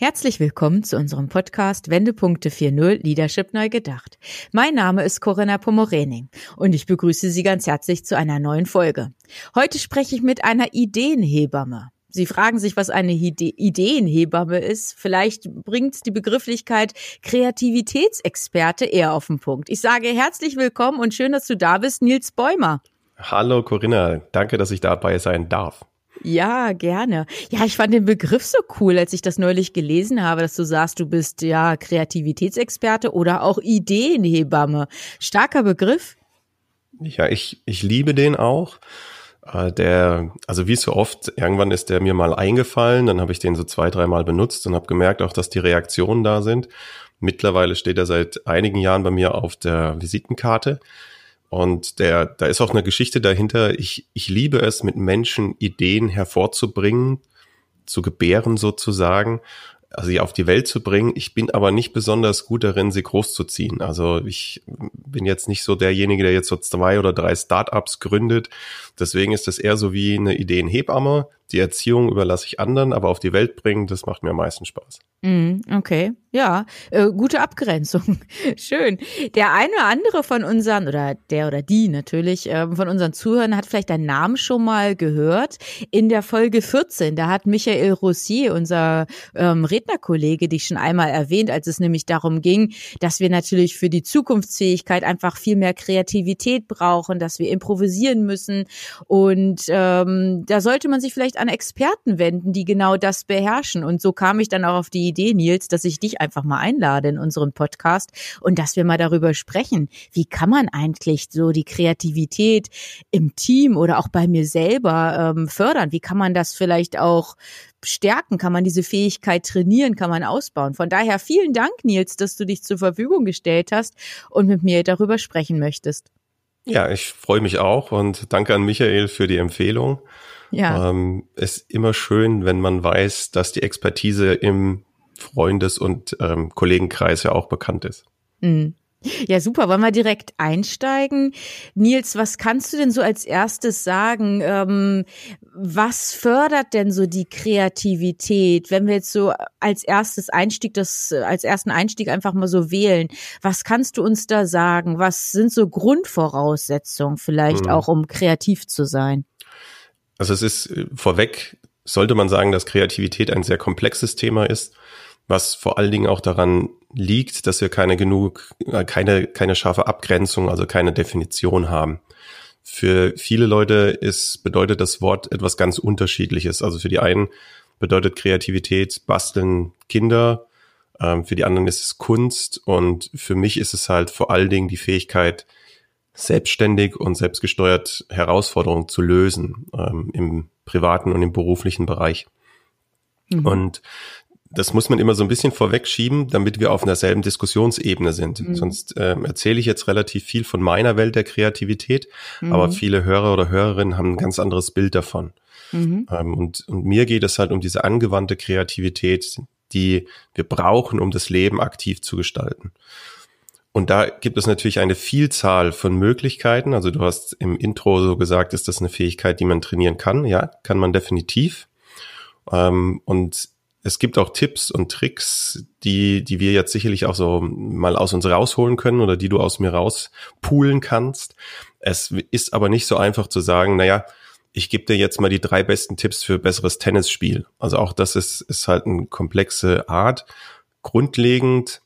Herzlich willkommen zu unserem Podcast Wendepunkte 4.0 Leadership neu gedacht. Mein Name ist Corinna Pomorening und ich begrüße Sie ganz herzlich zu einer neuen Folge. Heute spreche ich mit einer Ideenhebamme. Sie fragen sich, was eine Ide Ideenhebamme ist. Vielleicht bringt die Begrifflichkeit Kreativitätsexperte eher auf den Punkt. Ich sage herzlich willkommen und schön, dass du da bist, Nils Bäumer. Hallo Corinna, danke, dass ich dabei sein darf. Ja, gerne. Ja, ich fand den Begriff so cool, als ich das neulich gelesen habe, dass du sagst, du bist ja Kreativitätsexperte oder auch Ideenhebamme. Starker Begriff. Ja, ich, ich liebe den auch. Äh, der, also wie so oft, irgendwann ist der mir mal eingefallen, dann habe ich den so zwei, dreimal benutzt und habe gemerkt auch, dass die Reaktionen da sind. Mittlerweile steht er seit einigen Jahren bei mir auf der Visitenkarte. Und der, da ist auch eine Geschichte dahinter. Ich, ich liebe es, mit Menschen Ideen hervorzubringen, zu gebären sozusagen, also sie auf die Welt zu bringen. Ich bin aber nicht besonders gut darin, sie großzuziehen. Also ich bin jetzt nicht so derjenige, der jetzt so zwei oder drei Startups gründet. Deswegen ist das eher so wie eine Ideenhebamme. Die Erziehung überlasse ich anderen, aber auf die Welt bringen, das macht mir am meisten Spaß. Mm, okay, ja, äh, gute Abgrenzung. Schön. Der eine oder andere von unseren, oder der oder die natürlich, äh, von unseren Zuhörern hat vielleicht deinen Namen schon mal gehört. In der Folge 14, da hat Michael Rossier, unser ähm, Rednerkollege, dich schon einmal erwähnt, als es nämlich darum ging, dass wir natürlich für die Zukunftsfähigkeit einfach viel mehr Kreativität brauchen, dass wir improvisieren müssen. Und ähm, da sollte man sich vielleicht an Experten wenden, die genau das beherrschen. Und so kam ich dann auch auf die Idee, Nils, dass ich dich einfach mal einlade in unseren Podcast und dass wir mal darüber sprechen, wie kann man eigentlich so die Kreativität im Team oder auch bei mir selber ähm, fördern? Wie kann man das vielleicht auch stärken? Kann man diese Fähigkeit trainieren? Kann man ausbauen? Von daher vielen Dank, Nils, dass du dich zur Verfügung gestellt hast und mit mir darüber sprechen möchtest. Ja, ich freue mich auch und danke an Michael für die Empfehlung. Ja. Ähm, ist immer schön, wenn man weiß, dass die Expertise im Freundes- und ähm, Kollegenkreis ja auch bekannt ist. Mhm. Ja, super. Wollen wir direkt einsteigen? Nils, was kannst du denn so als erstes sagen? Ähm, was fördert denn so die Kreativität? Wenn wir jetzt so als erstes Einstieg, das, als ersten Einstieg einfach mal so wählen, was kannst du uns da sagen? Was sind so Grundvoraussetzungen vielleicht mhm. auch, um kreativ zu sein? Also es ist äh, vorweg, sollte man sagen, dass Kreativität ein sehr komplexes Thema ist was vor allen Dingen auch daran liegt, dass wir keine genug, äh, keine, keine scharfe Abgrenzung, also keine Definition haben. Für viele Leute ist, bedeutet das Wort etwas ganz unterschiedliches. Also für die einen bedeutet Kreativität basteln Kinder, ähm, für die anderen ist es Kunst und für mich ist es halt vor allen Dingen die Fähigkeit, selbstständig und selbstgesteuert Herausforderungen zu lösen ähm, im privaten und im beruflichen Bereich. Mhm. Und das muss man immer so ein bisschen vorwegschieben, damit wir auf einer selben Diskussionsebene sind. Mhm. Sonst ähm, erzähle ich jetzt relativ viel von meiner Welt der Kreativität, mhm. aber viele Hörer oder Hörerinnen haben ein ganz anderes Bild davon. Mhm. Ähm, und, und mir geht es halt um diese angewandte Kreativität, die wir brauchen, um das Leben aktiv zu gestalten. Und da gibt es natürlich eine Vielzahl von Möglichkeiten. Also du hast im Intro so gesagt, ist das eine Fähigkeit, die man trainieren kann? Ja, kann man definitiv. Ähm, und es gibt auch Tipps und Tricks, die, die wir jetzt sicherlich auch so mal aus uns rausholen können oder die du aus mir rauspulen kannst. Es ist aber nicht so einfach zu sagen, naja, ich gebe dir jetzt mal die drei besten Tipps für besseres Tennisspiel. Also auch das ist, ist halt eine komplexe Art. Grundlegend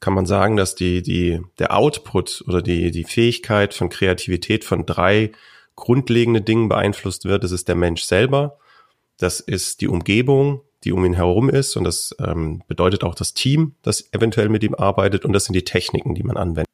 kann man sagen, dass die, die, der Output oder die, die Fähigkeit von Kreativität von drei grundlegenden Dingen beeinflusst wird. Das ist der Mensch selber, das ist die Umgebung die um ihn herum ist. Und das ähm, bedeutet auch das Team, das eventuell mit ihm arbeitet. Und das sind die Techniken, die man anwendet.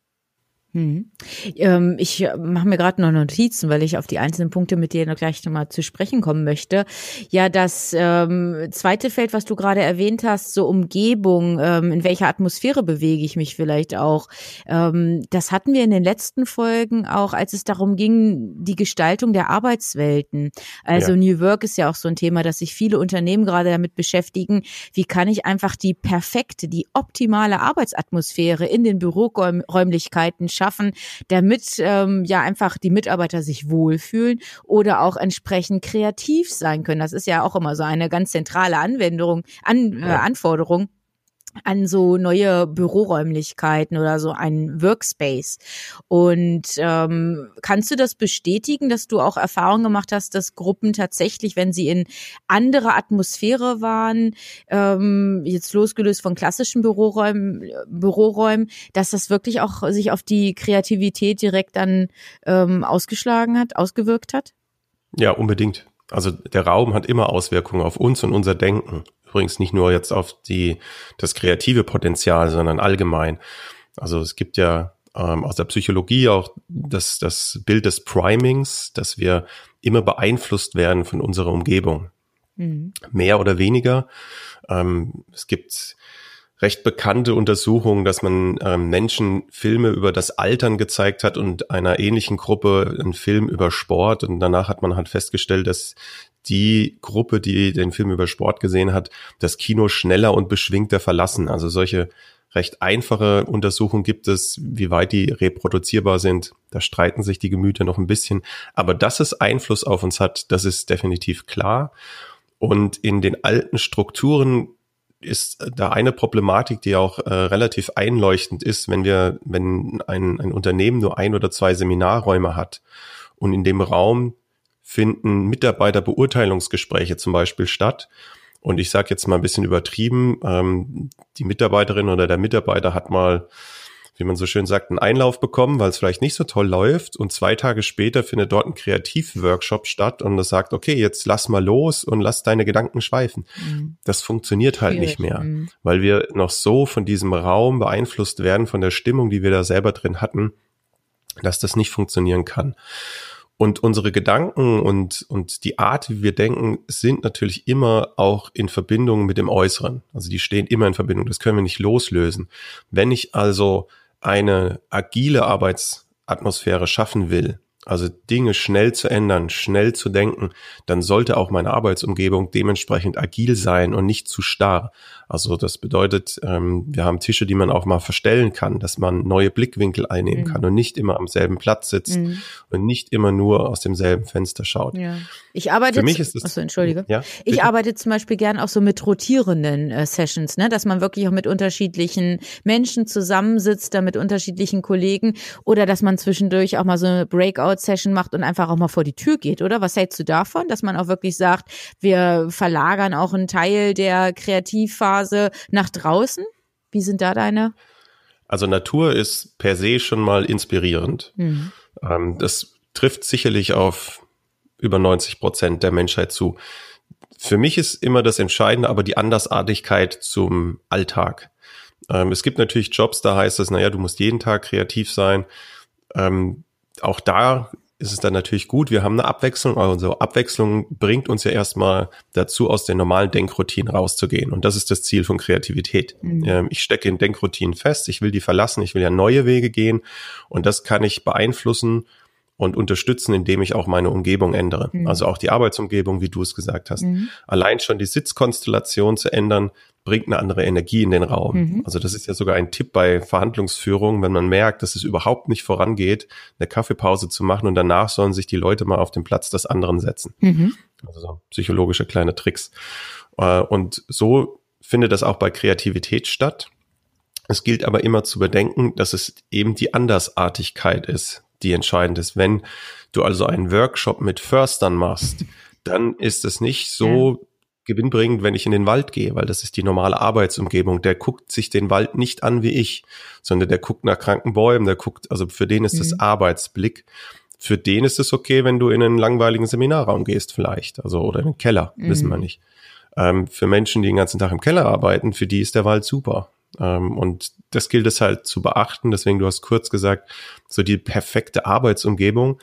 Hm. Ähm, ich äh, mache mir gerade noch Notizen, weil ich auf die einzelnen Punkte mit dir noch gleich nochmal zu sprechen kommen möchte. Ja, das ähm, zweite Feld, was du gerade erwähnt hast, so Umgebung, ähm, in welcher Atmosphäre bewege ich mich vielleicht auch. Ähm, das hatten wir in den letzten Folgen auch, als es darum ging, die Gestaltung der Arbeitswelten. Also ja. New Work ist ja auch so ein Thema, dass sich viele Unternehmen gerade damit beschäftigen, wie kann ich einfach die perfekte, die optimale Arbeitsatmosphäre in den Büroräumlichkeiten schaffen schaffen, damit ähm, ja einfach die Mitarbeiter sich wohlfühlen oder auch entsprechend kreativ sein können. Das ist ja auch immer so eine ganz zentrale Anwendung, an, äh, Anforderung an so neue Büroräumlichkeiten oder so ein Workspace. Und ähm, kannst du das bestätigen, dass du auch Erfahrung gemacht hast, dass Gruppen tatsächlich, wenn sie in anderer Atmosphäre waren, ähm, jetzt losgelöst von klassischen Büroräumen, Büroräumen, dass das wirklich auch sich auf die Kreativität direkt dann ähm, ausgeschlagen hat, ausgewirkt hat? Ja, unbedingt. Also der Raum hat immer Auswirkungen auf uns und unser Denken. Übrigens nicht nur jetzt auf die, das kreative Potenzial, sondern allgemein. Also es gibt ja ähm, aus der Psychologie auch das, das Bild des Primings, dass wir immer beeinflusst werden von unserer Umgebung. Mhm. Mehr oder weniger. Ähm, es gibt recht bekannte Untersuchungen, dass man ähm, Menschen Filme über das Altern gezeigt hat und einer ähnlichen Gruppe einen Film über Sport. Und danach hat man halt festgestellt, dass die Gruppe, die den Film über Sport gesehen hat, das Kino schneller und beschwingter verlassen. Also solche recht einfache Untersuchungen gibt es, wie weit die reproduzierbar sind. Da streiten sich die Gemüter noch ein bisschen. Aber dass es Einfluss auf uns hat, das ist definitiv klar. Und in den alten Strukturen ist da eine Problematik, die auch äh, relativ einleuchtend ist, wenn wir, wenn ein, ein Unternehmen nur ein oder zwei Seminarräume hat und in dem Raum finden Mitarbeiterbeurteilungsgespräche zum Beispiel statt. Und ich sage jetzt mal ein bisschen übertrieben, ähm, die Mitarbeiterin oder der Mitarbeiter hat mal wie man so schön sagt, einen Einlauf bekommen, weil es vielleicht nicht so toll läuft. Und zwei Tage später findet dort ein Kreativworkshop statt und das sagt, okay, jetzt lass mal los und lass deine Gedanken schweifen. Mhm. Das funktioniert halt Schwierig. nicht mehr, mhm. weil wir noch so von diesem Raum beeinflusst werden, von der Stimmung, die wir da selber drin hatten, dass das nicht funktionieren kann. Und unsere Gedanken und, und die Art, wie wir denken, sind natürlich immer auch in Verbindung mit dem Äußeren. Also die stehen immer in Verbindung. Das können wir nicht loslösen. Wenn ich also eine agile Arbeitsatmosphäre schaffen will, also Dinge schnell zu ändern, schnell zu denken, dann sollte auch meine Arbeitsumgebung dementsprechend agil sein und nicht zu starr. Also das bedeutet, ähm, wir haben Tische, die man auch mal verstellen kann, dass man neue Blickwinkel einnehmen mhm. kann und nicht immer am selben Platz sitzt mhm. und nicht immer nur aus demselben Fenster schaut. Ja. Ich arbeite, Für mich ist das, achso, entschuldige. Ja, ich arbeite zum Beispiel gern auch so mit rotierenden äh, Sessions, ne, dass man wirklich auch mit unterschiedlichen Menschen zusammensitzt, da mit unterschiedlichen Kollegen oder dass man zwischendurch auch mal so eine Breakout-Session macht und einfach auch mal vor die Tür geht, oder? Was hältst du davon, dass man auch wirklich sagt, wir verlagern auch einen Teil der Kreativphase Phase nach draußen? Wie sind da deine? Also Natur ist per se schon mal inspirierend. Mhm. Ähm, das trifft sicherlich auf über 90 Prozent der Menschheit zu. Für mich ist immer das Entscheidende aber die Andersartigkeit zum Alltag. Ähm, es gibt natürlich Jobs, da heißt es, naja, du musst jeden Tag kreativ sein. Ähm, auch da ist es dann natürlich gut. Wir haben eine Abwechslung. Also Abwechslung bringt uns ja erstmal dazu, aus den normalen Denkroutinen rauszugehen. Und das ist das Ziel von Kreativität. Mhm. Ähm, ich stecke in Denkroutinen fest. Ich will die verlassen. Ich will ja neue Wege gehen. Und das kann ich beeinflussen und unterstützen, indem ich auch meine Umgebung ändere. Mhm. Also auch die Arbeitsumgebung, wie du es gesagt hast. Mhm. Allein schon die Sitzkonstellation zu ändern, bringt eine andere Energie in den Raum. Mhm. Also das ist ja sogar ein Tipp bei Verhandlungsführung, wenn man merkt, dass es überhaupt nicht vorangeht, eine Kaffeepause zu machen und danach sollen sich die Leute mal auf den Platz des anderen setzen. Mhm. Also so psychologische kleine Tricks. Äh, und so findet das auch bei Kreativität statt. Es gilt aber immer zu bedenken, dass es eben die Andersartigkeit ist, die entscheidend ist. Wenn du also einen Workshop mit Förstern machst, dann ist es nicht so gewinnbringend, wenn ich in den Wald gehe, weil das ist die normale Arbeitsumgebung. Der guckt sich den Wald nicht an wie ich, sondern der guckt nach kranken Bäumen, der guckt, also für den ist mhm. das Arbeitsblick. Für den ist es okay, wenn du in einen langweiligen Seminarraum gehst vielleicht, also oder in den Keller, mhm. wissen wir nicht. Ähm, für Menschen, die den ganzen Tag im Keller arbeiten, für die ist der Wald super. Ähm, und das gilt es halt zu beachten. Deswegen, du hast kurz gesagt, so die perfekte Arbeitsumgebung.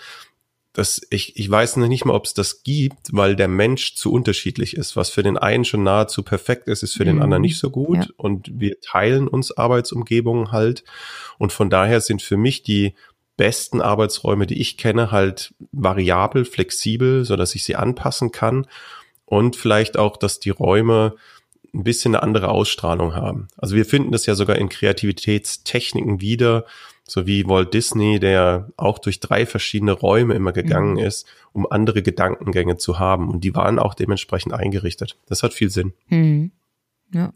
Das, ich, ich weiß nicht mal, ob es das gibt, weil der Mensch zu unterschiedlich ist. Was für den einen schon nahezu perfekt ist, ist für den anderen mhm. nicht so gut. Ja. Und wir teilen uns Arbeitsumgebungen halt. Und von daher sind für mich die besten Arbeitsräume, die ich kenne, halt variabel, flexibel, so dass ich sie anpassen kann. Und vielleicht auch, dass die Räume ein bisschen eine andere Ausstrahlung haben. Also wir finden das ja sogar in Kreativitätstechniken wieder, so wie Walt Disney, der auch durch drei verschiedene Räume immer gegangen mhm. ist, um andere Gedankengänge zu haben. Und die waren auch dementsprechend eingerichtet. Das hat viel Sinn. Mhm. Ja.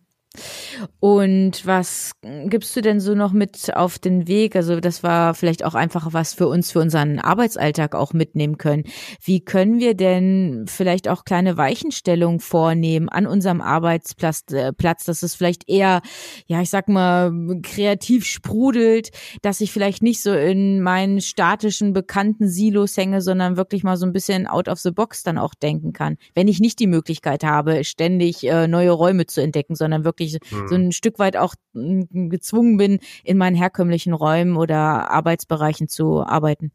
Und was gibst du denn so noch mit auf den Weg? Also das war vielleicht auch einfach was für uns, für unseren Arbeitsalltag auch mitnehmen können. Wie können wir denn vielleicht auch kleine Weichenstellungen vornehmen an unserem Arbeitsplatz, äh, dass es vielleicht eher, ja, ich sag mal, kreativ sprudelt, dass ich vielleicht nicht so in meinen statischen, bekannten Silos hänge, sondern wirklich mal so ein bisschen out of the box dann auch denken kann. Wenn ich nicht die Möglichkeit habe, ständig äh, neue Räume zu entdecken, sondern wirklich ich mhm. so ein Stück weit auch hm, gezwungen bin, in meinen herkömmlichen Räumen oder Arbeitsbereichen zu arbeiten.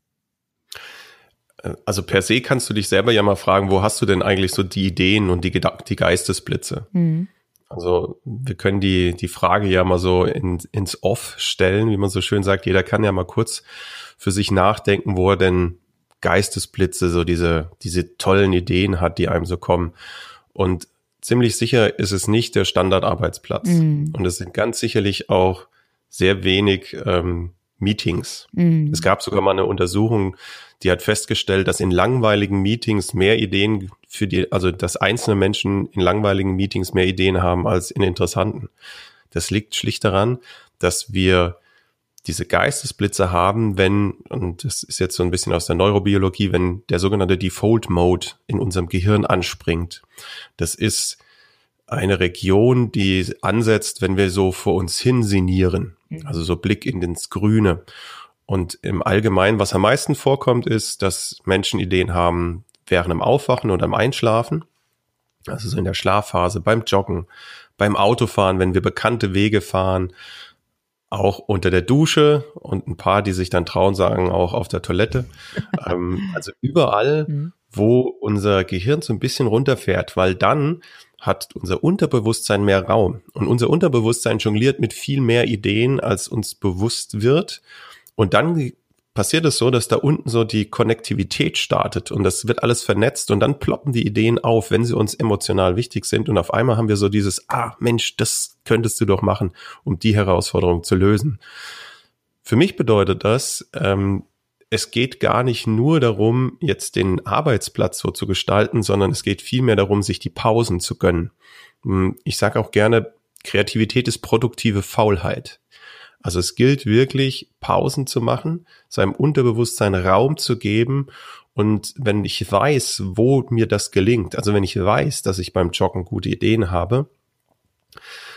Äh, also per se kannst du dich selber ja mal fragen, wo hast du denn eigentlich so die Ideen und die, die Geistesblitze? Mhm. Also wir können die, die Frage ja mal so in, ins Off stellen, wie man so schön sagt. Jeder kann ja mal kurz für sich nachdenken, wo er denn Geistesblitze, so diese, diese tollen Ideen hat, die einem so kommen. Und ziemlich sicher ist es nicht der Standardarbeitsplatz. Mm. Und es sind ganz sicherlich auch sehr wenig ähm, Meetings. Mm. Es gab sogar mal eine Untersuchung, die hat festgestellt, dass in langweiligen Meetings mehr Ideen für die, also dass einzelne Menschen in langweiligen Meetings mehr Ideen haben als in interessanten. Das liegt schlicht daran, dass wir diese Geistesblitze haben, wenn, und das ist jetzt so ein bisschen aus der Neurobiologie, wenn der sogenannte Default Mode in unserem Gehirn anspringt. Das ist eine Region, die ansetzt, wenn wir so vor uns hin sinnieren. Mhm. Also so Blick in ins Grüne. Und im Allgemeinen, was am meisten vorkommt, ist, dass Menschen Ideen haben während dem Aufwachen oder im Einschlafen. Also so in der Schlafphase, beim Joggen, beim Autofahren, wenn wir bekannte Wege fahren, auch unter der Dusche und ein paar, die sich dann trauen, sagen auch auf der Toilette. ähm, also überall, mhm. wo unser Gehirn so ein bisschen runterfährt, weil dann hat unser Unterbewusstsein mehr Raum. Und unser Unterbewusstsein jongliert mit viel mehr Ideen, als uns bewusst wird. Und dann passiert es so, dass da unten so die Konnektivität startet und das wird alles vernetzt und dann ploppen die Ideen auf, wenn sie uns emotional wichtig sind und auf einmal haben wir so dieses, ah Mensch, das könntest du doch machen, um die Herausforderung zu lösen. Für mich bedeutet das, ähm, es geht gar nicht nur darum, jetzt den Arbeitsplatz so zu gestalten, sondern es geht vielmehr darum, sich die Pausen zu gönnen. Hm, ich sage auch gerne, Kreativität ist produktive Faulheit. Also es gilt wirklich, Pausen zu machen, seinem Unterbewusstsein Raum zu geben. Und wenn ich weiß, wo mir das gelingt, also wenn ich weiß, dass ich beim Joggen gute Ideen habe,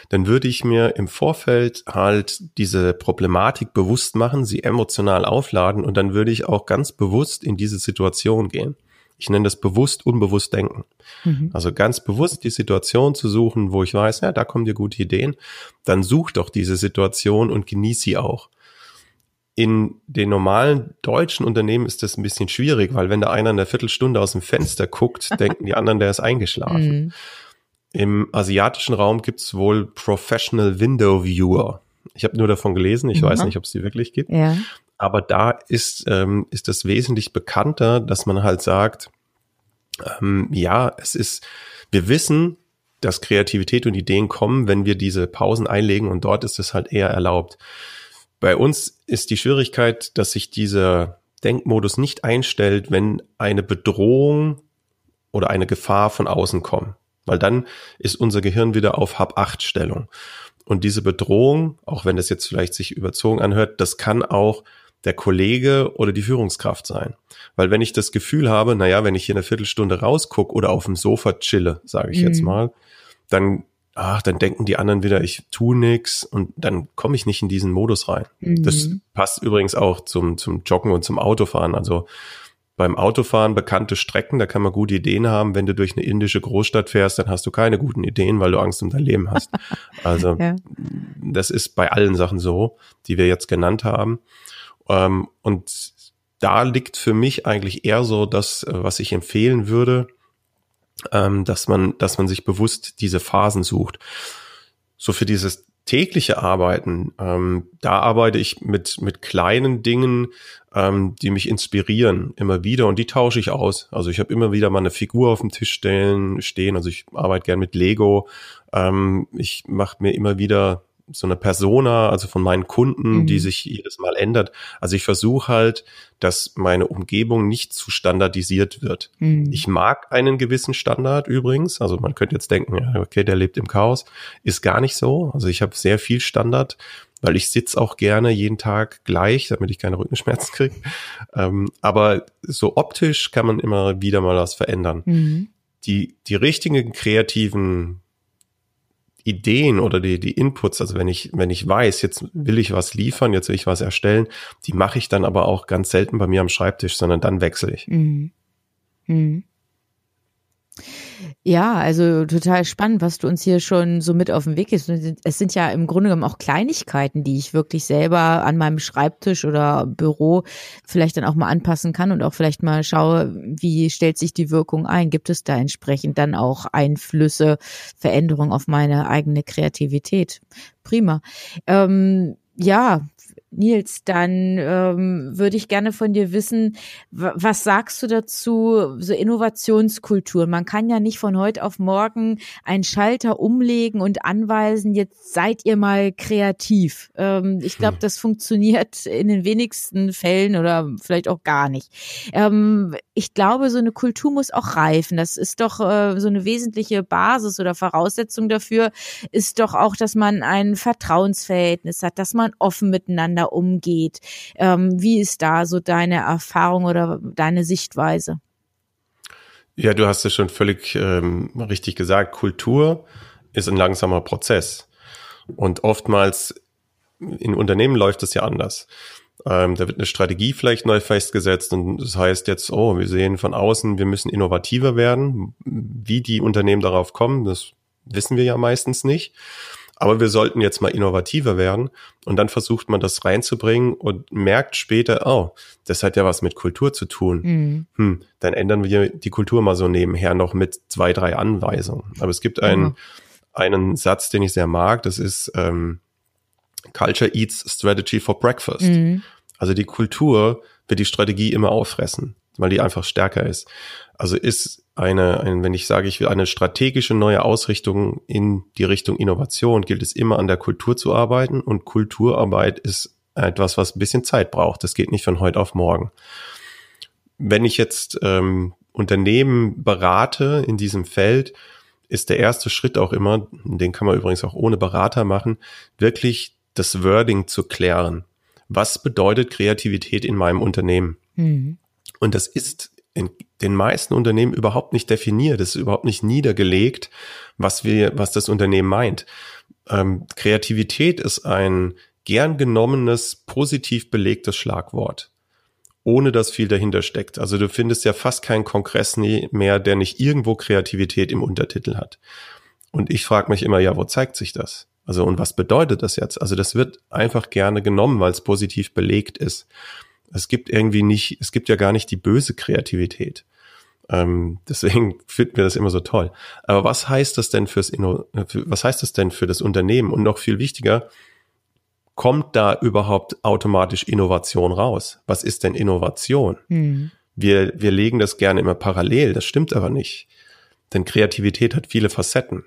dann würde ich mir im Vorfeld halt diese Problematik bewusst machen, sie emotional aufladen und dann würde ich auch ganz bewusst in diese Situation gehen. Ich nenne das bewusst, unbewusst denken. Mhm. Also ganz bewusst die Situation zu suchen, wo ich weiß, ja, da kommen dir gute Ideen. Dann such doch diese Situation und genieß sie auch. In den normalen deutschen Unternehmen ist das ein bisschen schwierig, weil wenn da einer in der Viertelstunde aus dem Fenster guckt, denken die anderen, der ist eingeschlafen. Mhm. Im asiatischen Raum gibt's wohl Professional Window Viewer. Ich habe nur davon gelesen, ich mhm. weiß nicht, ob es die wirklich gibt. Ja. Aber da ist, ähm, ist es wesentlich bekannter, dass man halt sagt, ähm, ja, es ist, wir wissen, dass Kreativität und Ideen kommen, wenn wir diese Pausen einlegen und dort ist es halt eher erlaubt. Bei uns ist die Schwierigkeit, dass sich dieser Denkmodus nicht einstellt, wenn eine Bedrohung oder eine Gefahr von außen kommt. Weil dann ist unser Gehirn wieder auf Hab-Acht-Stellung. Und diese Bedrohung, auch wenn das jetzt vielleicht sich überzogen anhört, das kann auch der Kollege oder die Führungskraft sein. Weil wenn ich das Gefühl habe, naja, wenn ich hier eine Viertelstunde rausgucke oder auf dem Sofa chille, sage ich mhm. jetzt mal, dann, ach, dann denken die anderen wieder, ich tu nix und dann komme ich nicht in diesen Modus rein. Mhm. Das passt übrigens auch zum, zum Joggen und zum Autofahren. Also beim Autofahren bekannte Strecken, da kann man gute Ideen haben. Wenn du durch eine indische Großstadt fährst, dann hast du keine guten Ideen, weil du Angst um dein Leben hast. Also ja. das ist bei allen Sachen so, die wir jetzt genannt haben. Ähm, und da liegt für mich eigentlich eher so das, was ich empfehlen würde, ähm, dass man, dass man sich bewusst diese Phasen sucht. So für dieses tägliche Arbeiten, ähm, da arbeite ich mit, mit kleinen Dingen, ähm, die mich inspirieren, immer wieder und die tausche ich aus. Also ich habe immer wieder mal eine Figur auf dem Tisch stellen, stehen, also ich arbeite gern mit Lego. Ähm, ich mache mir immer wieder so eine Persona, also von meinen Kunden, mhm. die sich jedes Mal ändert. Also ich versuche halt, dass meine Umgebung nicht zu standardisiert wird. Mhm. Ich mag einen gewissen Standard übrigens. Also man könnte jetzt denken, ja, okay, der lebt im Chaos. Ist gar nicht so. Also ich habe sehr viel Standard, weil ich sitze auch gerne jeden Tag gleich, damit ich keine Rückenschmerzen kriege. Ähm, aber so optisch kann man immer wieder mal was verändern. Mhm. Die, die richtigen kreativen Ideen oder die, die Inputs, also wenn ich, wenn ich weiß, jetzt will ich was liefern, jetzt will ich was erstellen, die mache ich dann aber auch ganz selten bei mir am Schreibtisch, sondern dann wechsle ich. Mhm. Mhm. Ja, also total spannend, was du uns hier schon so mit auf den Weg gibst. Es sind ja im Grunde genommen auch Kleinigkeiten, die ich wirklich selber an meinem Schreibtisch oder Büro vielleicht dann auch mal anpassen kann und auch vielleicht mal schaue, wie stellt sich die Wirkung ein? Gibt es da entsprechend dann auch Einflüsse, Veränderungen auf meine eigene Kreativität? Prima. Ähm, ja, Nils, dann ähm, würde ich gerne von dir wissen, was sagst du dazu, so Innovationskultur? Man kann ja nicht von heute auf morgen einen Schalter umlegen und anweisen, jetzt seid ihr mal kreativ. Ähm, ich glaube, hm. das funktioniert in den wenigsten Fällen oder vielleicht auch gar nicht. Ähm, ich glaube, so eine Kultur muss auch reifen. Das ist doch äh, so eine wesentliche Basis oder Voraussetzung dafür, ist doch auch, dass man ein Vertrauensverhältnis hat, dass man offen miteinander umgeht. Ähm, wie ist da so deine Erfahrung oder deine Sichtweise? Ja, du hast es schon völlig ähm, richtig gesagt. Kultur ist ein langsamer Prozess. Und oftmals in Unternehmen läuft es ja anders. Ähm, da wird eine Strategie vielleicht neu festgesetzt und das heißt jetzt, oh, wir sehen von außen, wir müssen innovativer werden. Wie die Unternehmen darauf kommen, das wissen wir ja meistens nicht aber wir sollten jetzt mal innovativer werden. Und dann versucht man das reinzubringen und merkt später, oh, das hat ja was mit Kultur zu tun. Mhm. Hm, dann ändern wir die Kultur mal so nebenher noch mit zwei, drei Anweisungen. Aber es gibt einen, mhm. einen Satz, den ich sehr mag, das ist ähm, Culture eats strategy for breakfast. Mhm. Also die Kultur wird die Strategie immer auffressen, weil die einfach stärker ist. Also ist eine, ein, wenn ich sage, ich will eine strategische neue Ausrichtung in die Richtung Innovation, gilt es immer an der Kultur zu arbeiten und Kulturarbeit ist etwas, was ein bisschen Zeit braucht. Das geht nicht von heute auf morgen. Wenn ich jetzt ähm, Unternehmen berate in diesem Feld, ist der erste Schritt auch immer, den kann man übrigens auch ohne Berater machen, wirklich das Wording zu klären. Was bedeutet Kreativität in meinem Unternehmen? Mhm. Und das ist in den meisten Unternehmen überhaupt nicht definiert, es ist überhaupt nicht niedergelegt, was wir, was das Unternehmen meint. Ähm, Kreativität ist ein gern genommenes, positiv belegtes Schlagwort, ohne dass viel dahinter steckt. Also du findest ja fast keinen Kongress mehr, der nicht irgendwo Kreativität im Untertitel hat. Und ich frage mich immer, ja, wo zeigt sich das? Also und was bedeutet das jetzt? Also das wird einfach gerne genommen, weil es positiv belegt ist es gibt irgendwie nicht, es gibt ja gar nicht die böse Kreativität. Ähm, deswegen finden wir das immer so toll. Aber was heißt das denn fürs Inno, was heißt das denn für das Unternehmen? Und noch viel wichtiger, kommt da überhaupt automatisch Innovation raus? Was ist denn Innovation? Hm. Wir, wir legen das gerne immer parallel, das stimmt aber nicht. Denn Kreativität hat viele Facetten.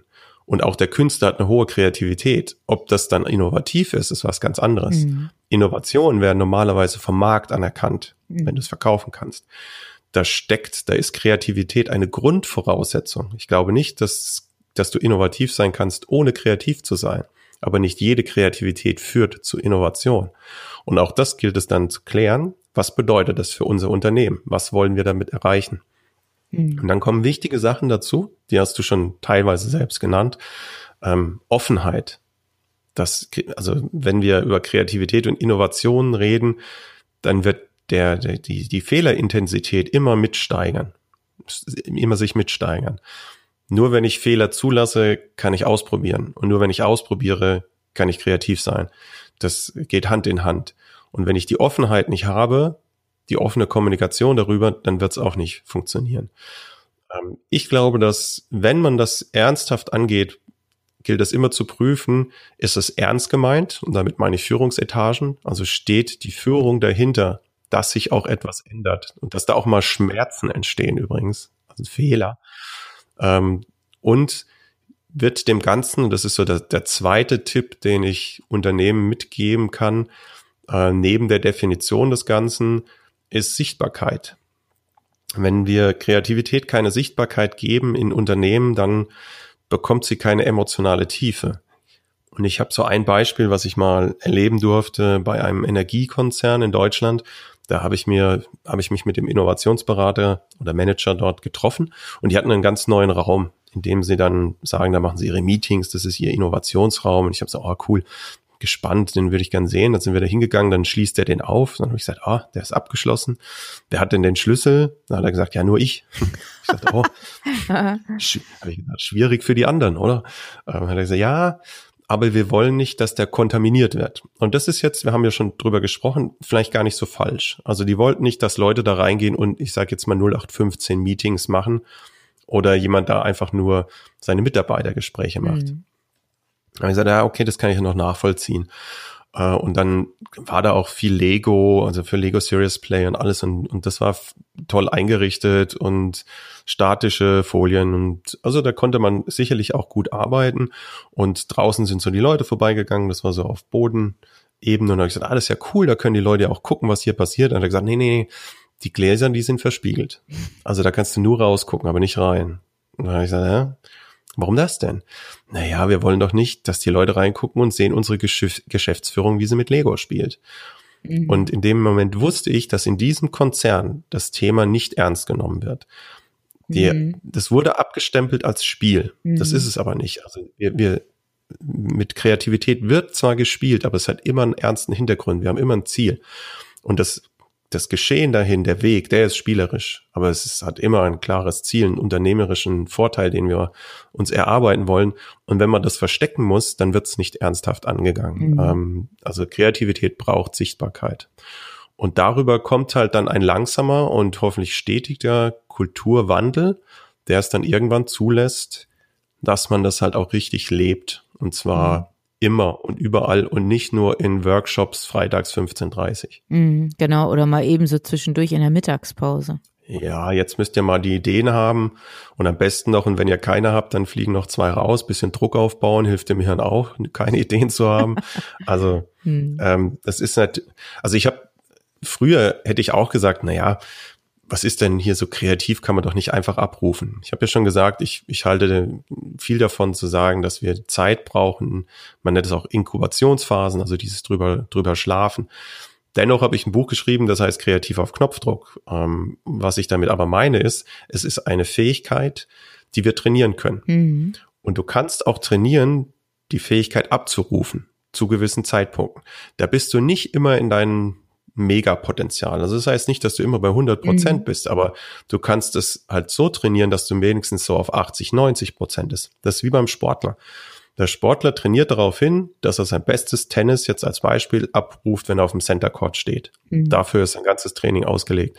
Und auch der Künstler hat eine hohe Kreativität. Ob das dann innovativ ist, ist was ganz anderes. Mhm. Innovationen werden normalerweise vom Markt anerkannt, mhm. wenn du es verkaufen kannst. Da steckt, da ist Kreativität eine Grundvoraussetzung. Ich glaube nicht, dass, dass du innovativ sein kannst, ohne kreativ zu sein. Aber nicht jede Kreativität führt zu Innovation. Und auch das gilt es dann zu klären. Was bedeutet das für unser Unternehmen? Was wollen wir damit erreichen? Mhm. Und dann kommen wichtige Sachen dazu, die hast du schon teilweise selbst genannt. Ähm, Offenheit. Das, also wenn wir über Kreativität und Innovation reden, dann wird der, der die, die Fehlerintensität immer mitsteigern, immer sich mitsteigern. Nur wenn ich Fehler zulasse, kann ich ausprobieren. Und nur wenn ich ausprobiere, kann ich kreativ sein. Das geht Hand in Hand. Und wenn ich die Offenheit nicht habe, die offene Kommunikation darüber, dann wird es auch nicht funktionieren. Ähm, ich glaube, dass wenn man das ernsthaft angeht, gilt es immer zu prüfen, ist es ernst gemeint? Und damit meine ich Führungsetagen. Also steht die Führung dahinter, dass sich auch etwas ändert und dass da auch mal Schmerzen entstehen übrigens, also Fehler. Ähm, und wird dem Ganzen, das ist so der, der zweite Tipp, den ich Unternehmen mitgeben kann, äh, neben der Definition des Ganzen, ist Sichtbarkeit. Wenn wir Kreativität keine Sichtbarkeit geben in Unternehmen, dann bekommt sie keine emotionale Tiefe. Und ich habe so ein Beispiel, was ich mal erleben durfte bei einem Energiekonzern in Deutschland. Da habe ich mir, habe ich mich mit dem Innovationsberater oder Manager dort getroffen und die hatten einen ganz neuen Raum, in dem sie dann sagen, da machen sie ihre Meetings, das ist ihr Innovationsraum. Und ich habe so, oh cool, gespannt, den würde ich gern sehen. Dann sind wir da hingegangen, dann schließt er den auf. Dann habe ich gesagt, ah, der ist abgeschlossen. Wer hat denn den Schlüssel? Dann hat er gesagt, ja, nur ich. ich sagte, oh, habe ich gesagt, schwierig für die anderen, oder? Ähm, dann hat er gesagt, ja, aber wir wollen nicht, dass der kontaminiert wird. Und das ist jetzt, wir haben ja schon drüber gesprochen, vielleicht gar nicht so falsch. Also die wollten nicht, dass Leute da reingehen und ich sage jetzt mal 0815 Meetings machen oder jemand da einfach nur seine Mitarbeitergespräche macht. Mhm. Habe ich gesagt, ja, okay, das kann ich noch nachvollziehen. Äh, und dann war da auch viel Lego, also für Lego Serious Play und alles. Und, und das war toll eingerichtet und statische Folien. Und also da konnte man sicherlich auch gut arbeiten. Und draußen sind so die Leute vorbeigegangen. Das war so auf Bodenebene. Und habe ich gesagt, ah, ja cool, da können die Leute auch gucken, was hier passiert. Und dann hat er gesagt, nee, nee, nee, die Gläser, die sind verspiegelt. Also da kannst du nur rausgucken, aber nicht rein. Und dann habe ich gesagt, ja, Warum das denn? Naja, wir wollen doch nicht, dass die Leute reingucken und sehen unsere Geschäf Geschäftsführung, wie sie mit Lego spielt. Mhm. Und in dem Moment wusste ich, dass in diesem Konzern das Thema nicht ernst genommen wird. Die, mhm. Das wurde abgestempelt als Spiel. Mhm. Das ist es aber nicht. Also wir, wir mit Kreativität wird zwar gespielt, aber es hat immer einen ernsten Hintergrund. Wir haben immer ein Ziel. Und das das Geschehen dahin, der Weg, der ist spielerisch, aber es ist, hat immer ein klares Ziel, einen unternehmerischen Vorteil, den wir uns erarbeiten wollen. Und wenn man das verstecken muss, dann wird es nicht ernsthaft angegangen. Mhm. Ähm, also Kreativität braucht Sichtbarkeit. Und darüber kommt halt dann ein langsamer und hoffentlich stetiger Kulturwandel, der es dann irgendwann zulässt, dass man das halt auch richtig lebt. Und zwar mhm immer und überall und nicht nur in Workshops freitags 15.30 mhm, genau, oder mal ebenso zwischendurch in der Mittagspause. Ja, jetzt müsst ihr mal die Ideen haben und am besten noch, und wenn ihr keine habt, dann fliegen noch zwei raus, bisschen Druck aufbauen, hilft dem Hirn auch, keine Ideen zu haben. Also hm. ähm, das ist nicht, also ich habe früher hätte ich auch gesagt, na ja, was ist denn hier so kreativ, kann man doch nicht einfach abrufen. Ich habe ja schon gesagt, ich, ich halte viel davon zu sagen, dass wir Zeit brauchen. Man nennt es auch Inkubationsphasen, also dieses drüber, drüber schlafen. Dennoch habe ich ein Buch geschrieben, das heißt Kreativ auf Knopfdruck. Ähm, was ich damit aber meine ist, es ist eine Fähigkeit, die wir trainieren können. Mhm. Und du kannst auch trainieren, die Fähigkeit abzurufen zu gewissen Zeitpunkten. Da bist du nicht immer in deinen Megapotenzial. Also das heißt nicht, dass du immer bei 100 Prozent mhm. bist, aber du kannst es halt so trainieren, dass du wenigstens so auf 80, 90 Prozent ist. Das ist wie beim Sportler. Der Sportler trainiert darauf hin, dass er sein bestes Tennis jetzt als Beispiel abruft, wenn er auf dem Center Court steht. Mhm. Dafür ist sein ganzes Training ausgelegt.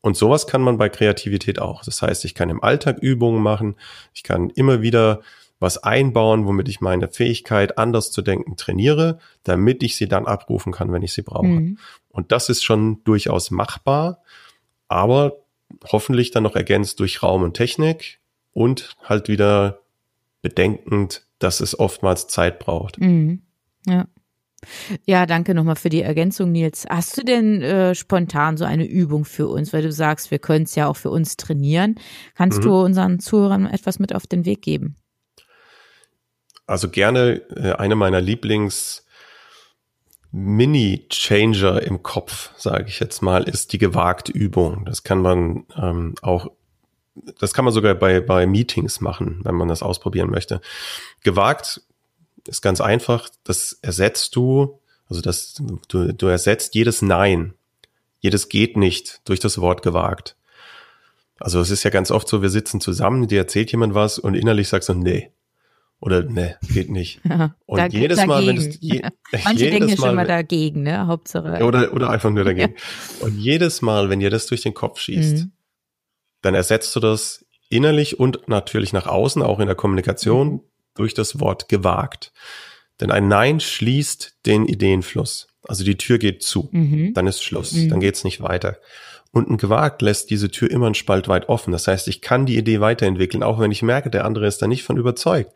Und sowas kann man bei Kreativität auch. Das heißt, ich kann im Alltag Übungen machen. Ich kann immer wieder was einbauen, womit ich meine Fähigkeit, anders zu denken, trainiere, damit ich sie dann abrufen kann, wenn ich sie brauche. Mhm. Und das ist schon durchaus machbar, aber hoffentlich dann noch ergänzt durch Raum und Technik und halt wieder bedenkend, dass es oftmals Zeit braucht. Mhm. Ja. Ja, danke nochmal für die Ergänzung, Nils. Hast du denn äh, spontan so eine Übung für uns, weil du sagst, wir können es ja auch für uns trainieren? Kannst mhm. du unseren Zuhörern etwas mit auf den Weg geben? Also gerne äh, eine meiner Lieblings- Mini-Changer im Kopf, sage ich jetzt mal, ist die gewagte Übung. Das kann man ähm, auch, das kann man sogar bei, bei Meetings machen, wenn man das ausprobieren möchte. Gewagt ist ganz einfach, das ersetzt du, also das, du, du ersetzt jedes Nein, jedes geht nicht durch das Wort gewagt. Also es ist ja ganz oft so, wir sitzen zusammen, dir erzählt jemand was und innerlich sagst du, nee. Oder nee, geht nicht. Ja, Und jedes dagegen. Mal, wenn es je, Manche denken ja schon mal dagegen, ne? Hauptsache. oder, oder einfach nur dagegen. Und jedes Mal, wenn dir das durch den Kopf schießt, Mhm. dann ersetzt du das innerlich und natürlich nach außen, auch in der Kommunikation, Mhm. durch das Wort gewagt. Denn ein Nein schließt den Ideenfluss. Also die Tür geht zu. Mhm. Dann ist Schluss. Mhm. Dann geht's nicht weiter. Und ein gewagt lässt diese Tür immer einen Spalt weit offen. Das heißt, ich kann die Idee weiterentwickeln, auch wenn ich merke, der andere ist da nicht von überzeugt.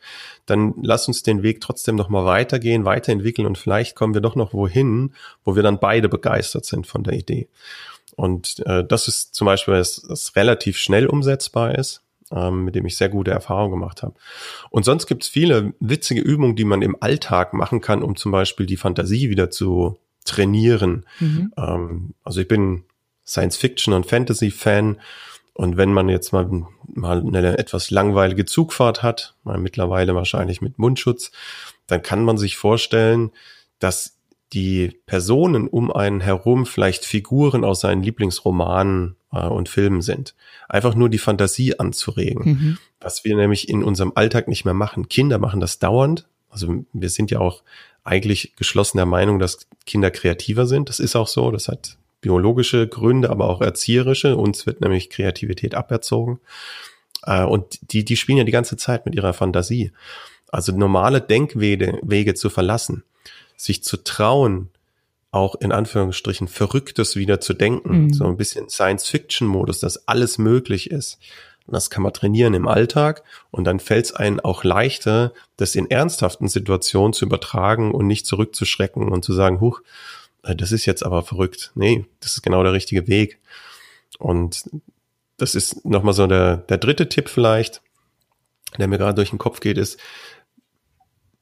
Dann lass uns den Weg trotzdem noch mal weitergehen, weiterentwickeln und vielleicht kommen wir doch noch wohin, wo wir dann beide begeistert sind von der Idee. Und äh, das ist zum Beispiel, was, was relativ schnell umsetzbar ist, ähm, mit dem ich sehr gute Erfahrungen gemacht habe. Und sonst gibt es viele witzige Übungen, die man im Alltag machen kann, um zum Beispiel die Fantasie wieder zu trainieren. Mhm. Ähm, also ich bin Science-Fiction- und Fantasy-Fan. Und wenn man jetzt mal, mal eine etwas langweilige Zugfahrt hat, mal mittlerweile wahrscheinlich mit Mundschutz, dann kann man sich vorstellen, dass die Personen um einen herum vielleicht Figuren aus seinen Lieblingsromanen äh, und Filmen sind. Einfach nur die Fantasie anzuregen Mhm. was wir nämlich in unserem Alltag nicht mehr machen. Kinder machen das dauernd. Also wir sind ja auch eigentlich geschlossen der Meinung, dass Kinder kreativer sind. Das ist auch so. Das hat biologische Gründe, aber auch erzieherische. Uns wird nämlich Kreativität aberzogen. Äh, Und die, die spielen ja die ganze Zeit mit ihrer Fantasie. Also normale Denkwege Wege zu verlassen, sich zu trauen, auch in Anführungsstrichen Verrücktes wieder zu denken, Mhm. so ein bisschen Science-Fiction-Modus, dass alles möglich ist. Und das kann man trainieren im Alltag und dann fällt es einem auch leichter, das in ernsthaften Situationen zu übertragen und nicht zurückzuschrecken und zu sagen, huch, das ist jetzt aber verrückt. Nee, das ist genau der richtige Weg. Und das ist nochmal so der, der dritte Tipp vielleicht, der mir gerade durch den Kopf geht, ist,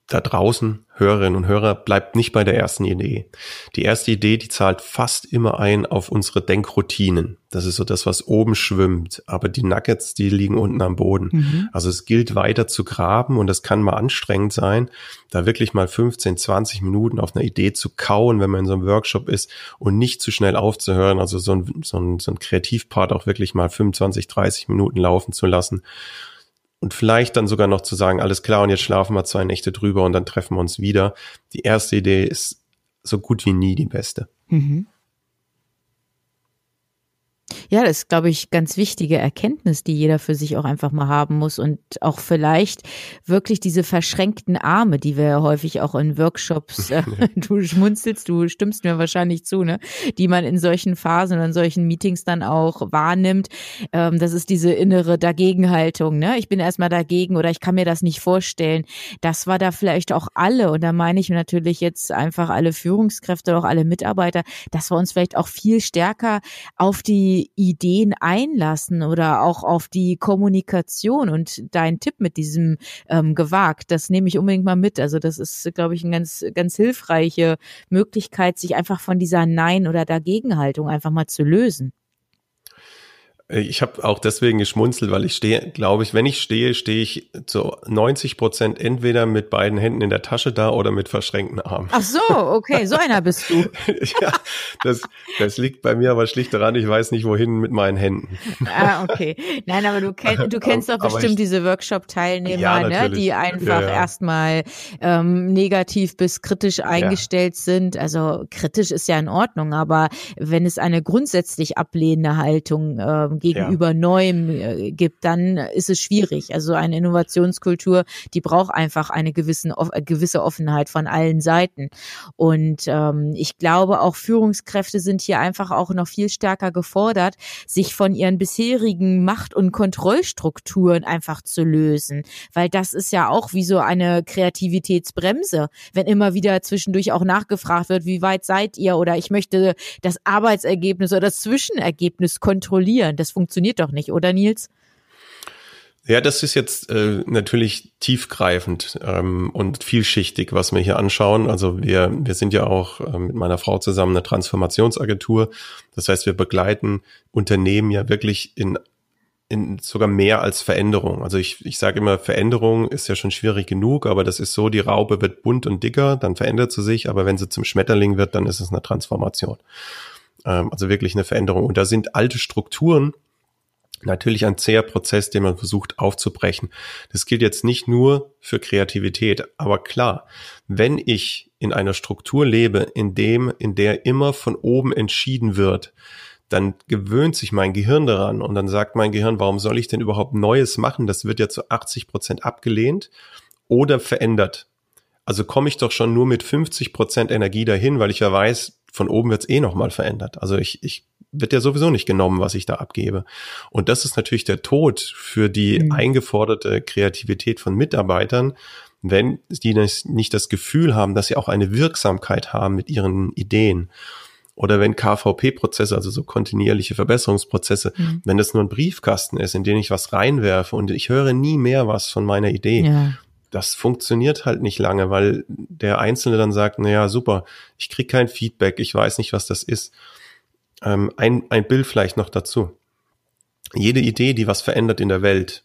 da draußen, Hörerinnen und Hörer, bleibt nicht bei der ersten Idee. Die erste Idee, die zahlt fast immer ein auf unsere Denkroutinen. Das ist so das, was oben schwimmt. Aber die Nuggets, die liegen unten am Boden. Mhm. Also es gilt weiter zu graben und es kann mal anstrengend sein, da wirklich mal 15, 20 Minuten auf einer Idee zu kauen, wenn man in so einem Workshop ist und nicht zu schnell aufzuhören. Also so ein, so ein, so ein Kreativpart auch wirklich mal 25, 30 Minuten laufen zu lassen und vielleicht dann sogar noch zu sagen, alles klar, und jetzt schlafen wir zwei Nächte drüber und dann treffen wir uns wieder. Die erste Idee ist so gut wie nie die beste. Mhm. Ja, das ist, glaube ich, ganz wichtige Erkenntnis, die jeder für sich auch einfach mal haben muss und auch vielleicht wirklich diese verschränkten Arme, die wir häufig auch in Workshops, äh, du schmunzelst, du stimmst mir wahrscheinlich zu, ne, die man in solchen Phasen oder in solchen Meetings dann auch wahrnimmt. Ähm, das ist diese innere Dagegenhaltung, ne? Ich bin erstmal dagegen oder ich kann mir das nicht vorstellen. Das war da vielleicht auch alle und da meine ich natürlich jetzt einfach alle Führungskräfte auch alle Mitarbeiter, dass wir uns vielleicht auch viel stärker auf die Ideen einlassen oder auch auf die Kommunikation und dein Tipp mit diesem ähm, gewagt, das nehme ich unbedingt mal mit. Also das ist, glaube ich, eine ganz, ganz hilfreiche Möglichkeit, sich einfach von dieser Nein- oder Dagegenhaltung einfach mal zu lösen. Ich habe auch deswegen geschmunzelt, weil ich stehe, glaube ich, wenn ich stehe, stehe ich zu 90 Prozent entweder mit beiden Händen in der Tasche da oder mit verschränkten Armen. Ach so, okay, so einer bist du. ja, das, das liegt bei mir aber schlicht daran, ich weiß nicht, wohin mit meinen Händen. Ah, okay. Nein, aber du, kenn, du kennst doch bestimmt ich- diese Workshop-Teilnehmer, Ja, ne, die einfach Ja, ja. erstmal ähm, negativ bis kritisch eingestellt sind. Also kritisch ist ja in Ordnung, aber wenn es eine grundsätzlich ablehnende Haltung ähm, gegenüber Neuem äh, gibt, dann ist es schwierig. Also eine Innovationskultur, die braucht einfach eine gewissen, äh, gewisse Offenheit von allen Seiten. Und ähm, ich glaube, auch Führungskräfte sind hier einfach auch noch viel stärker gefordert, sich von ihren bisherigen Macht- und Kontrollstrukturen einfach zu lösen. Weil das ist ja auch wie so eine Kreativitätsbremse, wenn immer wieder zwischendurch auch nachgefragt wird, wie weit seid ihr oder ich möchte das Arbeitsergebnis oder das Zwischenergebnis kontrollieren. Das funktioniert doch nicht, oder Nils? Ja, das ist jetzt äh, natürlich tiefgreifend ähm, und vielschichtig, was wir hier anschauen. Also wir, wir sind ja auch äh, mit meiner Frau zusammen eine Transformationsagentur. Das heißt, wir begleiten Unternehmen ja wirklich in, in sogar mehr als Veränderung. Also ich, ich sage immer, Veränderung ist ja schon schwierig genug, aber das ist so, die Raupe wird bunt und dicker, dann verändert sie sich, aber wenn sie zum Schmetterling wird, dann ist es eine Transformation. Ähm, also wirklich eine Veränderung. Und da sind alte Strukturen natürlich ein zäher Prozess, den man versucht aufzubrechen. Das gilt jetzt nicht nur für Kreativität, aber klar, wenn ich in einer Struktur lebe, in dem, in der immer von oben entschieden wird, dann gewöhnt sich mein Gehirn daran und dann sagt mein Gehirn, warum soll ich denn überhaupt Neues machen? Das wird ja zu 80 Prozent abgelehnt oder verändert. Also komme ich doch schon nur mit 50 Prozent Energie dahin, weil ich ja weiß, von oben wird es eh nochmal verändert. Also ich, ich wird ja sowieso nicht genommen, was ich da abgebe. Und das ist natürlich der Tod für die mhm. eingeforderte Kreativität von Mitarbeitern, wenn die nicht das Gefühl haben, dass sie auch eine Wirksamkeit haben mit ihren Ideen. Oder wenn KVP-Prozesse, also so kontinuierliche Verbesserungsprozesse, mhm. wenn das nur ein Briefkasten ist, in den ich was reinwerfe und ich höre nie mehr was von meiner Idee, ja das funktioniert halt nicht lange, weil der Einzelne dann sagt, na ja, super, ich krieg kein Feedback, ich weiß nicht, was das ist. Ähm, ein, ein Bild vielleicht noch dazu. Jede Idee, die was verändert in der Welt,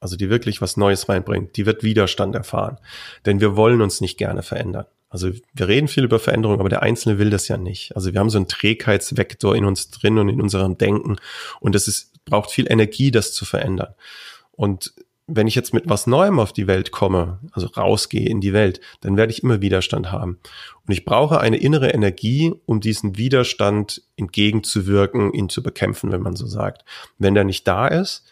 also die wirklich was Neues reinbringt, die wird Widerstand erfahren. Denn wir wollen uns nicht gerne verändern. Also wir reden viel über Veränderung, aber der Einzelne will das ja nicht. Also wir haben so einen Trägheitsvektor in uns drin und in unserem Denken und es ist, braucht viel Energie, das zu verändern. Und wenn ich jetzt mit was Neuem auf die Welt komme, also rausgehe in die Welt, dann werde ich immer Widerstand haben. Und ich brauche eine innere Energie, um diesen Widerstand entgegenzuwirken, ihn zu bekämpfen, wenn man so sagt. Wenn der nicht da ist,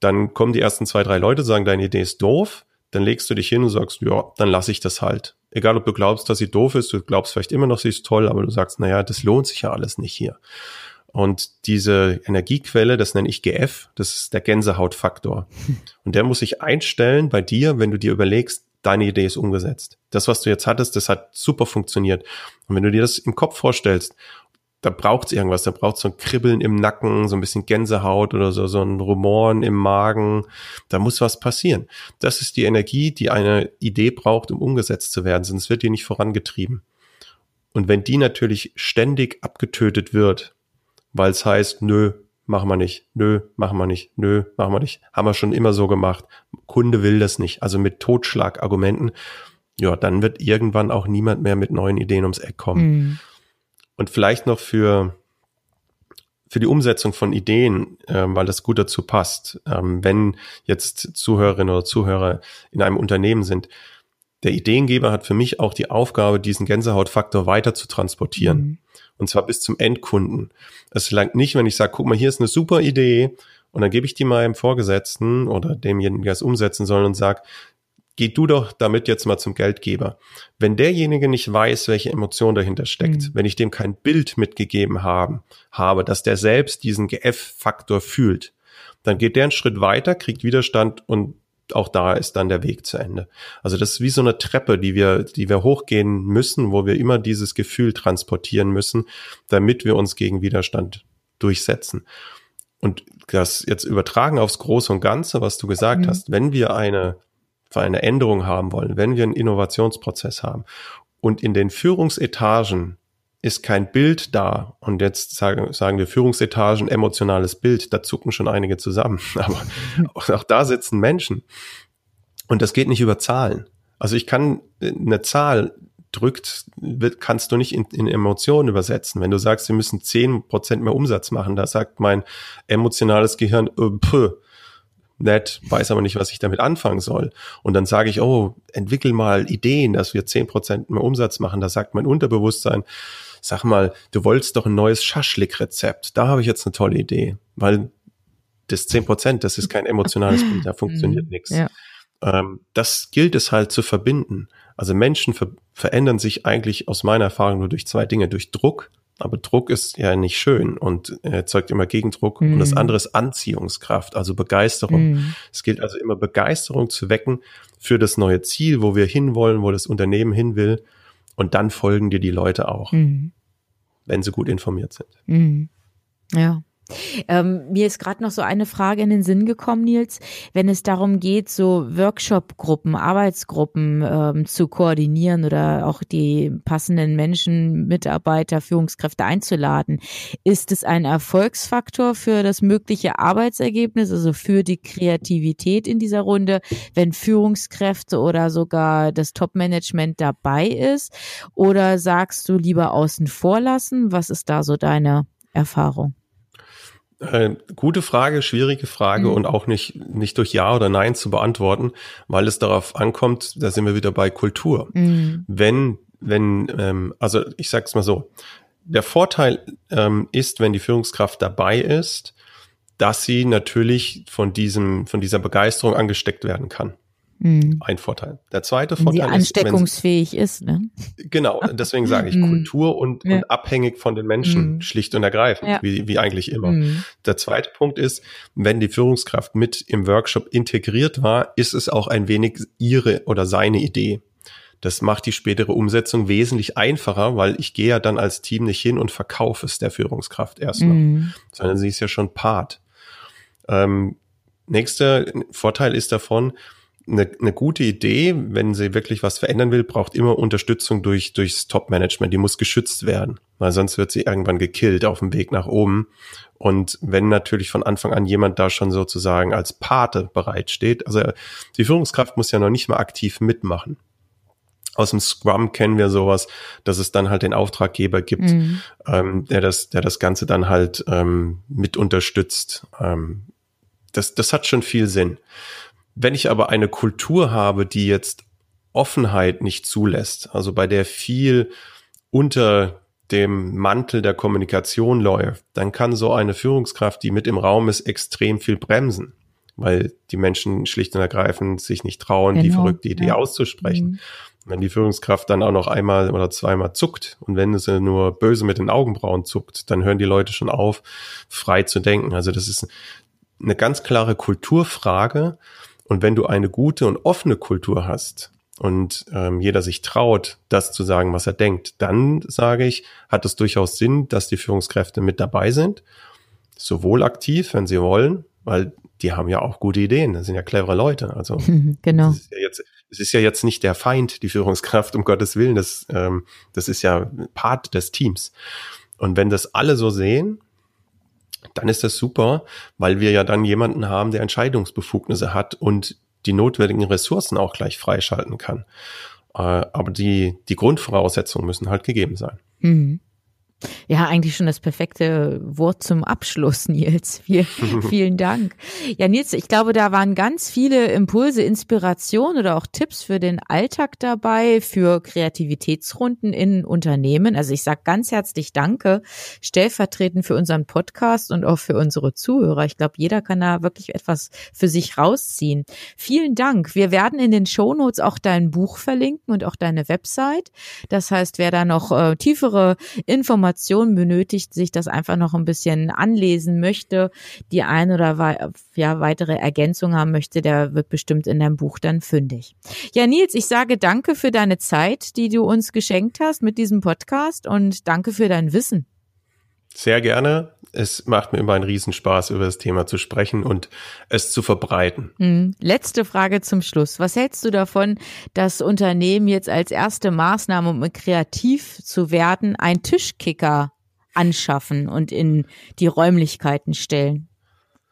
dann kommen die ersten zwei, drei Leute, sagen, deine Idee ist doof, dann legst du dich hin und sagst, ja, dann lasse ich das halt. Egal, ob du glaubst, dass sie doof ist, du glaubst vielleicht immer noch, sie ist toll, aber du sagst, naja, das lohnt sich ja alles nicht hier. Und diese Energiequelle, das nenne ich GF, das ist der Gänsehautfaktor. Und der muss sich einstellen bei dir, wenn du dir überlegst, deine Idee ist umgesetzt. Das, was du jetzt hattest, das hat super funktioniert. Und wenn du dir das im Kopf vorstellst, da braucht es irgendwas, da braucht es so ein Kribbeln im Nacken, so ein bisschen Gänsehaut oder so, so ein Rumoren im Magen. Da muss was passieren. Das ist die Energie, die eine Idee braucht, um umgesetzt zu werden, sonst wird die nicht vorangetrieben. Und wenn die natürlich ständig abgetötet wird, weil es heißt, nö, machen wir nicht, nö, machen wir nicht, nö, machen wir nicht. Haben wir schon immer so gemacht. Kunde will das nicht. Also mit Totschlagargumenten, ja, dann wird irgendwann auch niemand mehr mit neuen Ideen ums Eck kommen. Mhm. Und vielleicht noch für, für die Umsetzung von Ideen, äh, weil das gut dazu passt, ähm, wenn jetzt Zuhörerinnen oder Zuhörer in einem Unternehmen sind, der Ideengeber hat für mich auch die Aufgabe, diesen Gänsehautfaktor weiter zu transportieren. Mhm. Und zwar bis zum Endkunden. Es langt nicht, wenn ich sage, guck mal, hier ist eine super Idee und dann gebe ich die meinem Vorgesetzten oder demjenigen, der es umsetzen soll und sage, geh du doch damit jetzt mal zum Geldgeber. Wenn derjenige nicht weiß, welche Emotion dahinter steckt, mhm. wenn ich dem kein Bild mitgegeben haben, habe, dass der selbst diesen GF-Faktor fühlt, dann geht der einen Schritt weiter, kriegt Widerstand und auch da ist dann der Weg zu Ende. Also das ist wie so eine Treppe, die wir, die wir hochgehen müssen, wo wir immer dieses Gefühl transportieren müssen, damit wir uns gegen Widerstand durchsetzen. Und das jetzt übertragen aufs Große und Ganze, was du gesagt mhm. hast, wenn wir eine, eine Änderung haben wollen, wenn wir einen Innovationsprozess haben und in den Führungsetagen ist kein Bild da. Und jetzt sagen, sagen wir Führungsetagen, emotionales Bild, da zucken schon einige zusammen. Aber auch, auch da sitzen Menschen. Und das geht nicht über Zahlen. Also ich kann eine Zahl drückt, kannst du nicht in, in Emotionen übersetzen. Wenn du sagst, wir müssen zehn Prozent mehr Umsatz machen, da sagt mein emotionales Gehirn, äh, pö, nett, weiß aber nicht, was ich damit anfangen soll. Und dann sage ich, oh, entwickel mal Ideen, dass wir zehn Prozent mehr Umsatz machen. Da sagt mein Unterbewusstsein, sag mal, du wolltest doch ein neues Schaschlik-Rezept. Da habe ich jetzt eine tolle Idee, weil das 10 Prozent, das ist kein emotionales Bild, da funktioniert mhm. nichts. Ja. Ähm, das gilt es halt zu verbinden. Also Menschen ver verändern sich eigentlich aus meiner Erfahrung nur durch zwei Dinge, durch Druck, aber Druck ist ja nicht schön und erzeugt immer Gegendruck. Mm. Und das mhm. andere ist Anziehungskraft, also Begeisterung. Mm. Es gilt also immer Begeisterung zu wecken für das neue Ziel, wo wir hinwollen, wo das Unternehmen hin will. Und dann folgen dir die Leute auch, mhm. wenn sie gut informiert sind. Mhm. Ja. Ähm, mir ist gerade noch so eine Frage in den Sinn gekommen, Nils, wenn es darum geht, so Workshop-Gruppen, Arbeitsgruppen ähm, zu koordinieren oder auch die passenden Menschen, Mitarbeiter, Führungskräfte einzuladen. Ist es ein Erfolgsfaktor für das mögliche Arbeitsergebnis, also für die Kreativität in dieser Runde, wenn Führungskräfte oder sogar das Top-Management dabei ist? Oder sagst du lieber außen vor lassen? Was ist da so deine Erfahrung? Äh, gute Frage, schwierige Frage mhm. und auch nicht, nicht durch Ja oder Nein zu beantworten, weil es darauf ankommt, da sind wir wieder bei Kultur. Mhm. Wenn, wenn, ähm, also ich sag's mal so, der Vorteil ähm, ist, wenn die Führungskraft dabei ist, dass sie natürlich von diesem, von dieser Begeisterung angesteckt werden kann. Mhm. Ein Vorteil. Der zweite wenn Vorteil sie ansteckungsfähig ist, ne? Genau, deswegen sage ich mhm. Kultur und, ja. und abhängig von den Menschen, mhm. schlicht und ergreifend, ja. wie, wie eigentlich immer. Mhm. Der zweite Punkt ist, wenn die Führungskraft mit im Workshop integriert war, ist es auch ein wenig ihre oder seine Idee. Das macht die spätere Umsetzung wesentlich einfacher, weil ich gehe ja dann als Team nicht hin und verkaufe es der Führungskraft erstmal, mhm. sondern sie ist ja schon Part. Ähm, nächster Vorteil ist davon, eine, eine gute Idee, wenn sie wirklich was verändern will, braucht immer Unterstützung durch, durchs Top-Management. Die muss geschützt werden, weil sonst wird sie irgendwann gekillt auf dem Weg nach oben. Und wenn natürlich von Anfang an jemand da schon sozusagen als Pate bereitsteht, also die Führungskraft muss ja noch nicht mal aktiv mitmachen. Aus dem Scrum kennen wir sowas, dass es dann halt den Auftraggeber gibt, mhm. ähm, der das, der das Ganze dann halt ähm, mit unterstützt. Ähm, das, das hat schon viel Sinn. Wenn ich aber eine Kultur habe, die jetzt Offenheit nicht zulässt, also bei der viel unter dem Mantel der Kommunikation läuft, dann kann so eine Führungskraft, die mit im Raum ist, extrem viel bremsen, weil die Menschen schlicht und ergreifend sich nicht trauen, genau, die verrückte Idee ja. auszusprechen. Mhm. Wenn die Führungskraft dann auch noch einmal oder zweimal zuckt und wenn sie nur böse mit den Augenbrauen zuckt, dann hören die Leute schon auf, frei zu denken. Also das ist eine ganz klare Kulturfrage und wenn du eine gute und offene Kultur hast und ähm, jeder sich traut, das zu sagen, was er denkt, dann sage ich, hat es durchaus Sinn, dass die Führungskräfte mit dabei sind, sowohl aktiv, wenn sie wollen, weil die haben ja auch gute Ideen, das sind ja clevere Leute. Also genau. Es ist ja jetzt, es ist ja jetzt nicht der Feind, die Führungskraft, um Gottes Willen, das, ähm, das ist ja Part des Teams. Und wenn das alle so sehen, dann ist das super, weil wir ja dann jemanden haben, der Entscheidungsbefugnisse hat und die notwendigen Ressourcen auch gleich freischalten kann. Äh, aber die, die Grundvoraussetzungen müssen halt gegeben sein. Mhm. Ja, eigentlich schon das perfekte Wort zum Abschluss, Nils. Viel, vielen Dank. Ja, Nils, ich glaube, da waren ganz viele Impulse, Inspiration oder auch Tipps für den Alltag dabei, für Kreativitätsrunden in Unternehmen. Also ich sage ganz herzlich Danke, stellvertretend für unseren Podcast und auch für unsere Zuhörer. Ich glaube, jeder kann da wirklich etwas für sich rausziehen. Vielen Dank. Wir werden in den Shownotes auch dein Buch verlinken und auch deine Website. Das heißt, wer da noch äh, tiefere Informationen Informationen benötigt, sich das einfach noch ein bisschen anlesen möchte, die ein oder ja, weitere Ergänzung haben möchte, der wird bestimmt in deinem Buch dann fündig. Ja, Nils, ich sage danke für deine Zeit, die du uns geschenkt hast mit diesem Podcast und danke für dein Wissen. Sehr gerne. Es macht mir immer einen Riesenspaß, über das Thema zu sprechen und es zu verbreiten. Mhm. Letzte Frage zum Schluss. Was hältst du davon, dass Unternehmen jetzt als erste Maßnahme, um kreativ zu werden, einen Tischkicker anschaffen und in die Räumlichkeiten stellen?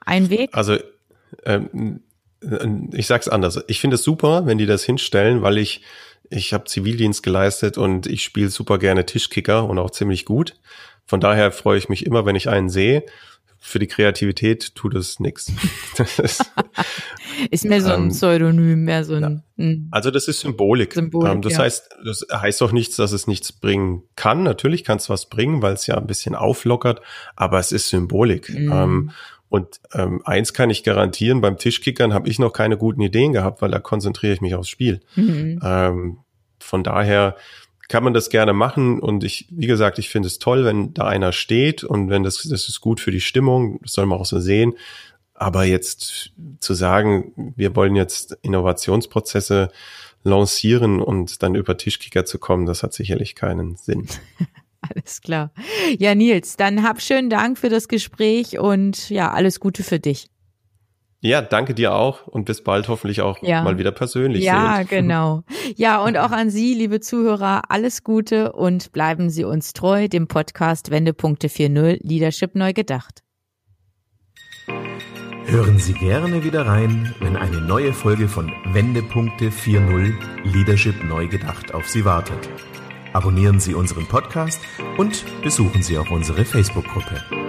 Ein Weg? Also, ähm, ich sag's anders. Ich finde es super, wenn die das hinstellen, weil ich ich habe Zivildienst geleistet und ich spiele super gerne Tischkicker und auch ziemlich gut. Von daher freue ich mich immer, wenn ich einen sehe. Für die Kreativität tut es nichts. Ist mehr so ein ähm, Pseudonym, mehr so ein. Ja. Hm. Also das ist Symbolik. Symbolik ähm, das ja. heißt, das heißt doch nichts, dass es nichts bringen kann. Natürlich kann es was bringen, weil es ja ein bisschen auflockert, aber es ist Symbolik. Mhm. Ähm, und ähm, eins kann ich garantieren, beim Tischkickern habe ich noch keine guten Ideen gehabt, weil da konzentriere ich mich aufs Spiel. Mhm. Ähm, von daher kann man das gerne machen und ich, wie gesagt, ich finde es toll, wenn da einer steht und wenn das, das ist gut für die Stimmung, das soll man auch so sehen. Aber jetzt zu sagen, wir wollen jetzt Innovationsprozesse lancieren und dann über Tischkicker zu kommen, das hat sicherlich keinen Sinn. Alles klar. Ja, Nils, dann hab schönen Dank für das Gespräch und ja, alles Gute für dich. Ja, danke dir auch und bis bald hoffentlich auch ja. mal wieder persönlich. Ja, sehen. genau. Ja, und auch an Sie, liebe Zuhörer, alles Gute und bleiben Sie uns treu, dem Podcast Wendepunkte 4.0 Leadership neu gedacht. Hören Sie gerne wieder rein, wenn eine neue Folge von Wendepunkte 4.0 Leadership neu gedacht auf Sie wartet. Abonnieren Sie unseren Podcast und besuchen Sie auch unsere Facebook-Gruppe.